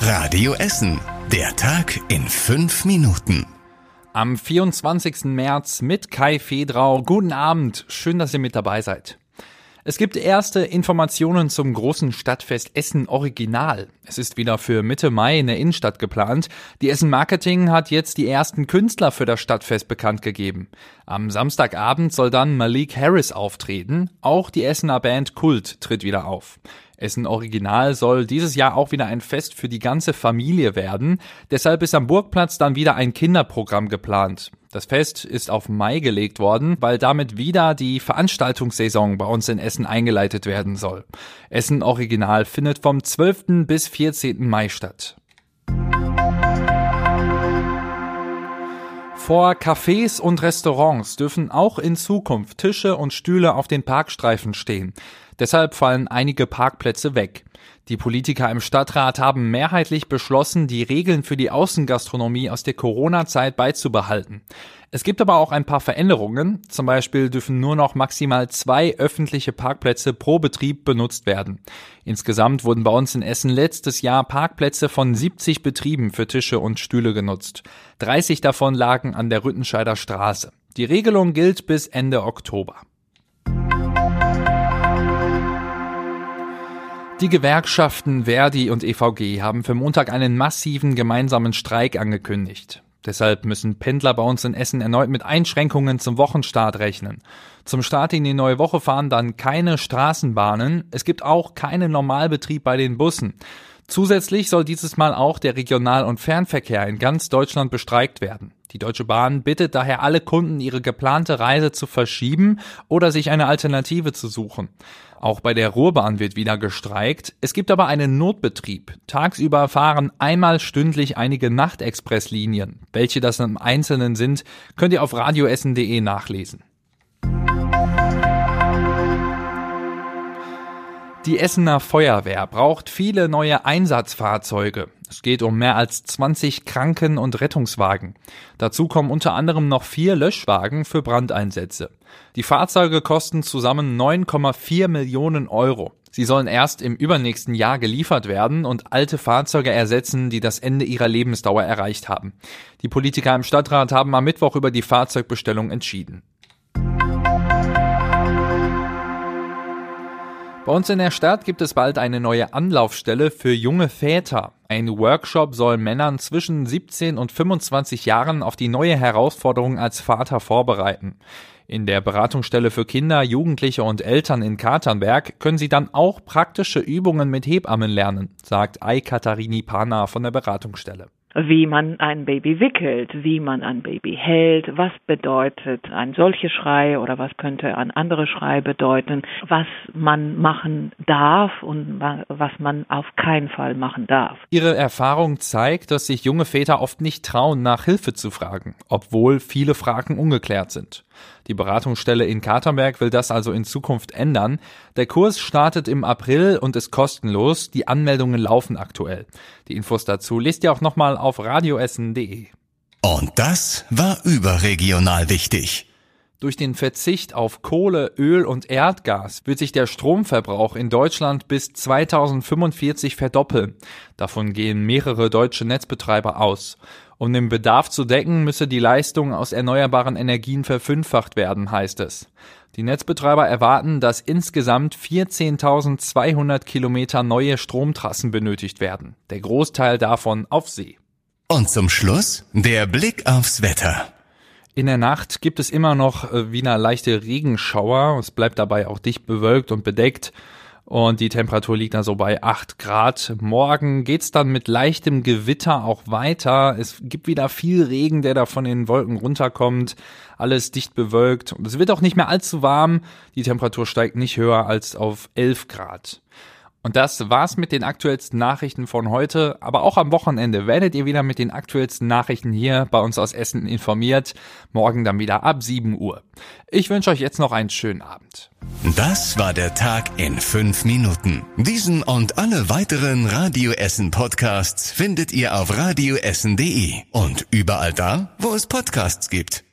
Radio Essen. Der Tag in fünf Minuten. Am 24. März mit Kai Fedrau. Guten Abend. Schön, dass ihr mit dabei seid. Es gibt erste Informationen zum großen Stadtfest Essen Original. Es ist wieder für Mitte Mai in der Innenstadt geplant. Die Essen Marketing hat jetzt die ersten Künstler für das Stadtfest bekannt gegeben. Am Samstagabend soll dann Malik Harris auftreten. Auch die Essener Band Kult tritt wieder auf. Essen Original soll dieses Jahr auch wieder ein Fest für die ganze Familie werden. Deshalb ist am Burgplatz dann wieder ein Kinderprogramm geplant. Das Fest ist auf Mai gelegt worden, weil damit wieder die Veranstaltungssaison bei uns in Essen eingeleitet werden soll. Essen Original findet vom 12. bis 14. Mai statt. Vor Cafés und Restaurants dürfen auch in Zukunft Tische und Stühle auf den Parkstreifen stehen. Deshalb fallen einige Parkplätze weg. Die Politiker im Stadtrat haben mehrheitlich beschlossen, die Regeln für die Außengastronomie aus der Corona-Zeit beizubehalten. Es gibt aber auch ein paar Veränderungen. Zum Beispiel dürfen nur noch maximal zwei öffentliche Parkplätze pro Betrieb benutzt werden. Insgesamt wurden bei uns in Essen letztes Jahr Parkplätze von 70 Betrieben für Tische und Stühle genutzt. 30 davon lagen an der Rüttenscheider Straße. Die Regelung gilt bis Ende Oktober. Die Gewerkschaften Verdi und EVG haben für Montag einen massiven gemeinsamen Streik angekündigt. Deshalb müssen Pendler bei uns in Essen erneut mit Einschränkungen zum Wochenstart rechnen. Zum Start in die neue Woche fahren dann keine Straßenbahnen. Es gibt auch keinen Normalbetrieb bei den Bussen. Zusätzlich soll dieses Mal auch der Regional- und Fernverkehr in ganz Deutschland bestreikt werden. Die Deutsche Bahn bittet daher alle Kunden, ihre geplante Reise zu verschieben oder sich eine Alternative zu suchen. Auch bei der Ruhrbahn wird wieder gestreikt. Es gibt aber einen Notbetrieb. Tagsüber fahren einmal stündlich einige Nachtexpresslinien. Welche das im Einzelnen sind, könnt ihr auf radioessen.de nachlesen. Die Essener Feuerwehr braucht viele neue Einsatzfahrzeuge. Es geht um mehr als 20 Kranken- und Rettungswagen. Dazu kommen unter anderem noch vier Löschwagen für Brandeinsätze. Die Fahrzeuge kosten zusammen 9,4 Millionen Euro. Sie sollen erst im übernächsten Jahr geliefert werden und alte Fahrzeuge ersetzen, die das Ende ihrer Lebensdauer erreicht haben. Die Politiker im Stadtrat haben am Mittwoch über die Fahrzeugbestellung entschieden. Bei uns in der Stadt gibt es bald eine neue Anlaufstelle für junge Väter. Ein Workshop soll Männern zwischen 17 und 25 Jahren auf die neue Herausforderung als Vater vorbereiten. In der Beratungsstelle für Kinder, Jugendliche und Eltern in Katernberg können Sie dann auch praktische Übungen mit Hebammen lernen, sagt Ai Katharini Pana von der Beratungsstelle wie man ein Baby wickelt, wie man ein Baby hält, was bedeutet ein solcher Schrei oder was könnte ein anderer Schrei bedeuten, was man machen darf und was man auf keinen Fall machen darf. Ihre Erfahrung zeigt, dass sich junge Väter oft nicht trauen, nach Hilfe zu fragen, obwohl viele Fragen ungeklärt sind. Die Beratungsstelle in Katernberg will das also in Zukunft ändern. Der Kurs startet im April und ist kostenlos. Die Anmeldungen laufen aktuell. Die Infos dazu lest ihr auch nochmal auf radioessen.de. Und das war überregional wichtig. Durch den Verzicht auf Kohle, Öl und Erdgas wird sich der Stromverbrauch in Deutschland bis 2045 verdoppeln. Davon gehen mehrere deutsche Netzbetreiber aus. Um den Bedarf zu decken, müsse die Leistung aus erneuerbaren Energien verfünffacht werden, heißt es. Die Netzbetreiber erwarten, dass insgesamt 14.200 Kilometer neue Stromtrassen benötigt werden. Der Großteil davon auf See. Und zum Schluss der Blick aufs Wetter. In der Nacht gibt es immer noch äh, wieder leichte Regenschauer. Es bleibt dabei auch dicht bewölkt und bedeckt. Und die Temperatur liegt da so bei 8 Grad. Morgen geht's dann mit leichtem Gewitter auch weiter. Es gibt wieder viel Regen, der da von den Wolken runterkommt. Alles dicht bewölkt. Und es wird auch nicht mehr allzu warm. Die Temperatur steigt nicht höher als auf 11 Grad. Und das war's mit den aktuellsten Nachrichten von heute. Aber auch am Wochenende werdet ihr wieder mit den aktuellsten Nachrichten hier bei uns aus Essen informiert. Morgen dann wieder ab 7 Uhr. Ich wünsche euch jetzt noch einen schönen Abend. Das war der Tag in fünf Minuten. Diesen und alle weiteren Radio Essen Podcasts findet ihr auf radioessen.de und überall da, wo es Podcasts gibt.